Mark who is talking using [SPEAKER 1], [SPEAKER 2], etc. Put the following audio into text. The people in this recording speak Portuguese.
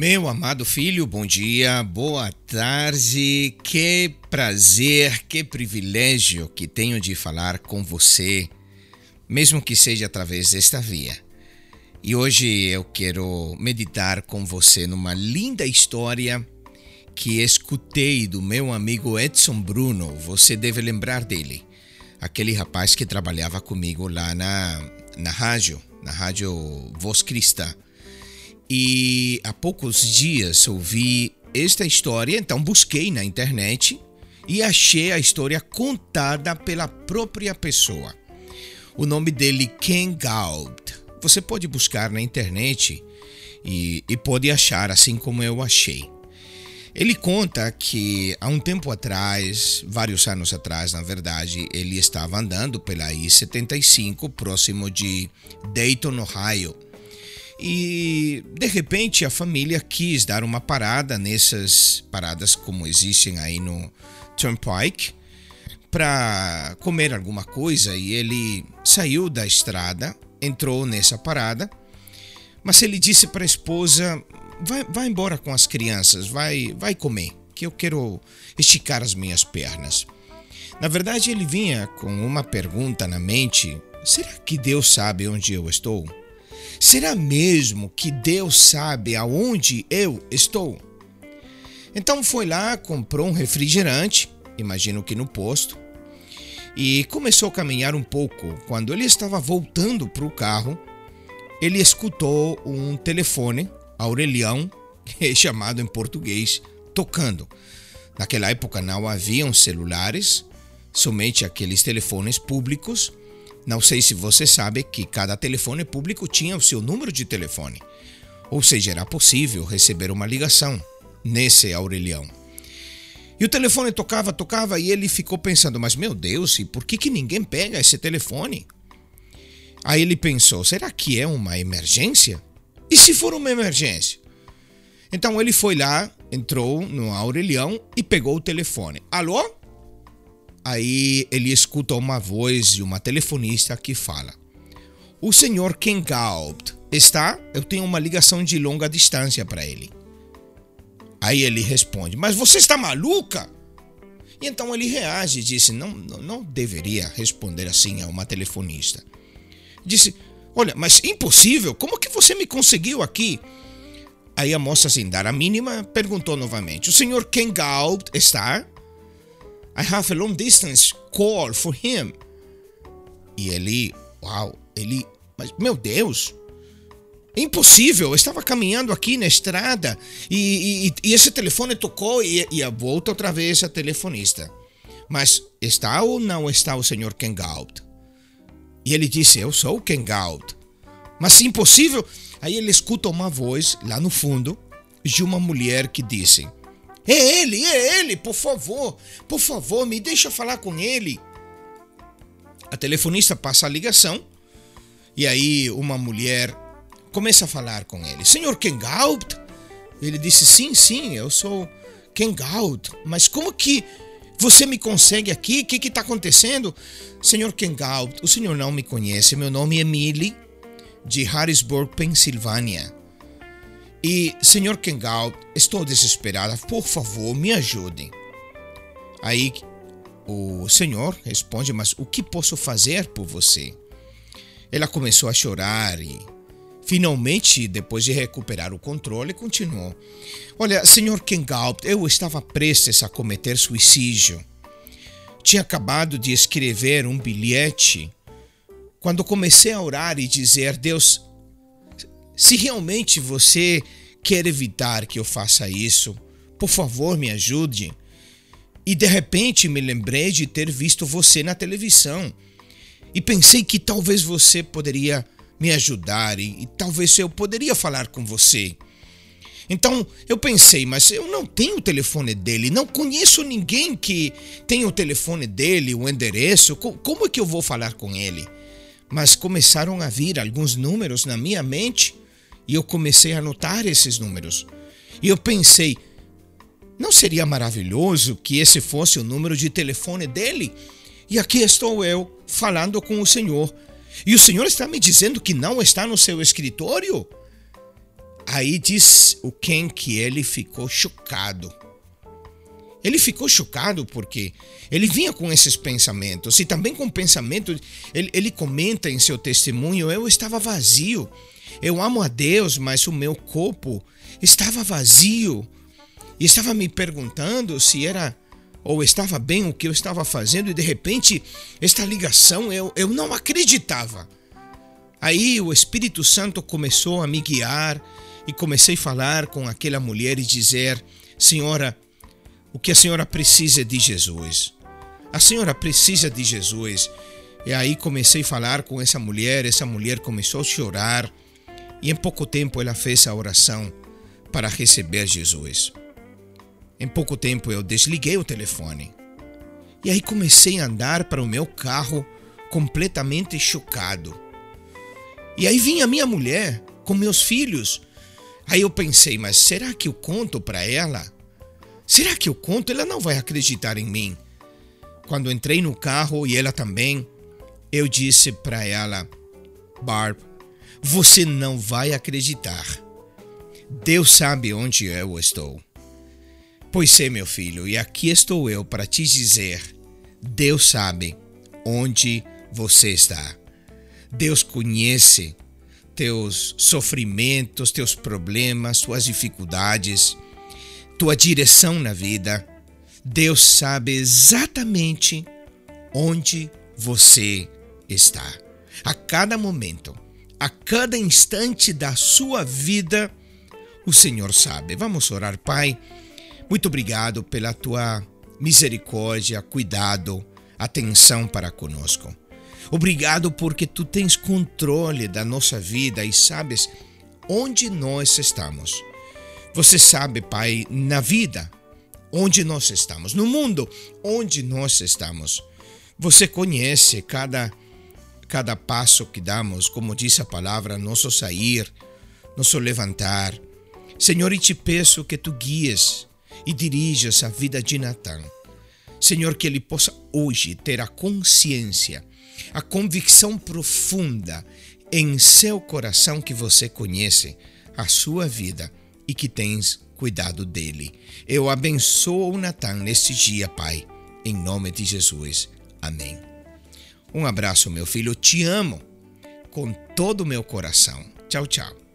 [SPEAKER 1] Meu amado filho, bom dia, boa tarde. Que prazer, que privilégio que tenho de falar com você, mesmo que seja através desta via. E hoje eu quero meditar com você numa linda história que escutei do meu amigo Edson Bruno. Você deve lembrar dele, aquele rapaz que trabalhava comigo lá na, na rádio, na rádio Voz Cristã. E há poucos dias ouvi esta história, então busquei na internet e achei a história contada pela própria pessoa. O nome dele Ken Gaub. Você pode buscar na internet e, e pode achar assim como eu achei. Ele conta que há um tempo atrás, vários anos atrás, na verdade, ele estava andando pela I-75, próximo de Dayton, Ohio e de repente a família quis dar uma parada nessas paradas como existem aí no Turnpike para comer alguma coisa e ele saiu da estrada, entrou nessa parada, mas ele disse para a esposa: vai, vai embora com as crianças, vai, vai comer, que eu quero esticar as minhas pernas. Na verdade, ele vinha com uma pergunta na mente: será que Deus sabe onde eu estou? Será mesmo que Deus sabe aonde eu estou? Então foi lá, comprou um refrigerante, imagino que no posto, e começou a caminhar um pouco. Quando ele estava voltando para o carro, ele escutou um telefone, Aurelião, chamado em português, tocando. Naquela época não haviam celulares, somente aqueles telefones públicos não sei se você sabe que cada telefone público tinha o seu número de telefone, ou seja, era possível receber uma ligação nesse Aurelião. E o telefone tocava, tocava e ele ficou pensando: mas meu Deus, e por que, que ninguém pega esse telefone? Aí ele pensou: será que é uma emergência? E se for uma emergência? Então ele foi lá, entrou no Aurelião e pegou o telefone. Alô? Aí ele escuta uma voz de uma telefonista que fala: O senhor Ken Gaupt está? Eu tenho uma ligação de longa distância para ele. Aí ele responde: Mas você está maluca? E então ele reage e disse: não, não, não deveria responder assim a uma telefonista. Disse: Olha, mas impossível, como que você me conseguiu aqui? Aí a moça, sem dar a mínima, perguntou novamente: O senhor Ken Gaupt está? I have a long distance call for him. E ele, uau, ele, mas meu Deus, impossível. Eu estava caminhando aqui na estrada e, e, e esse telefone tocou e, e a volta outra vez a telefonista. Mas está ou não está o senhor Ken Gaut? E ele disse: Eu sou o Ken Gaut. Mas impossível. Aí ele escuta uma voz lá no fundo de uma mulher que disse: é ele, é ele, por favor, por favor, me deixa falar com ele. A telefonista passa a ligação e aí uma mulher começa a falar com ele. Senhor Kengaut? Ele disse: Sim, sim, eu sou Kengaut, mas como que você me consegue aqui? O que está acontecendo? Senhor Kengaut, o senhor não me conhece. Meu nome é Millie, de Harrisburg, Pensilvânia. E, senhor Kengal, estou desesperada, por favor, me ajudem. Aí o senhor responde: Mas o que posso fazer por você? Ela começou a chorar e, finalmente, depois de recuperar o controle, continuou: Olha, senhor Kengal, eu estava prestes a cometer suicídio. Tinha acabado de escrever um bilhete. Quando comecei a orar e dizer: Deus, se realmente você quer evitar que eu faça isso, por favor me ajude. E de repente me lembrei de ter visto você na televisão e pensei que talvez você poderia me ajudar e, e talvez eu poderia falar com você. Então eu pensei, mas eu não tenho o telefone dele, não conheço ninguém que tenha o telefone dele, o endereço, como é que eu vou falar com ele? Mas começaram a vir alguns números na minha mente e eu comecei a anotar esses números. E eu pensei, não seria maravilhoso que esse fosse o número de telefone dele? E aqui estou eu falando com o Senhor. E o Senhor está me dizendo que não está no seu escritório? Aí diz o Ken que ele ficou chocado. Ele ficou chocado porque ele vinha com esses pensamentos e também com pensamento. Ele, ele comenta em seu testemunho: Eu estava vazio. Eu amo a Deus, mas o meu corpo estava vazio. E estava me perguntando se era ou estava bem o que eu estava fazendo, e de repente, esta ligação eu, eu não acreditava. Aí o Espírito Santo começou a me guiar e comecei a falar com aquela mulher e dizer: Senhora, o que a senhora precisa é de Jesus. A senhora precisa de Jesus. E aí comecei a falar com essa mulher, essa mulher começou a chorar e em pouco tempo ela fez a oração para receber Jesus. Em pouco tempo eu desliguei o telefone. E aí comecei a andar para o meu carro completamente chocado. E aí vinha minha mulher com meus filhos. Aí eu pensei, mas será que eu conto para ela? Será que eu conto? Ela não vai acreditar em mim. Quando entrei no carro e ela também, eu disse para ela: Barb, você não vai acreditar. Deus sabe onde eu estou. Pois é, meu filho, e aqui estou eu para te dizer: Deus sabe onde você está. Deus conhece teus sofrimentos, teus problemas, tuas dificuldades, tua direção na vida. Deus sabe exatamente onde você está. A cada momento, a cada instante da sua vida, o Senhor sabe. Vamos orar, Pai. Muito obrigado pela tua misericórdia, cuidado, atenção para conosco. Obrigado porque tu tens controle da nossa vida e sabes onde nós estamos. Você sabe, Pai, na vida, onde nós estamos, no mundo, onde nós estamos. Você conhece cada cada passo que damos, como diz a palavra, nosso sair, nosso levantar. Senhor, e te peço que tu guies e dirijas a vida de Natan. Senhor, que ele possa hoje ter a consciência, a convicção profunda em seu coração que você conhece a sua vida e que tens cuidado dele. Eu abençoo o Natan neste dia, Pai, em nome de Jesus. Amém. Um abraço, meu filho, te amo com todo o meu coração. Tchau, tchau.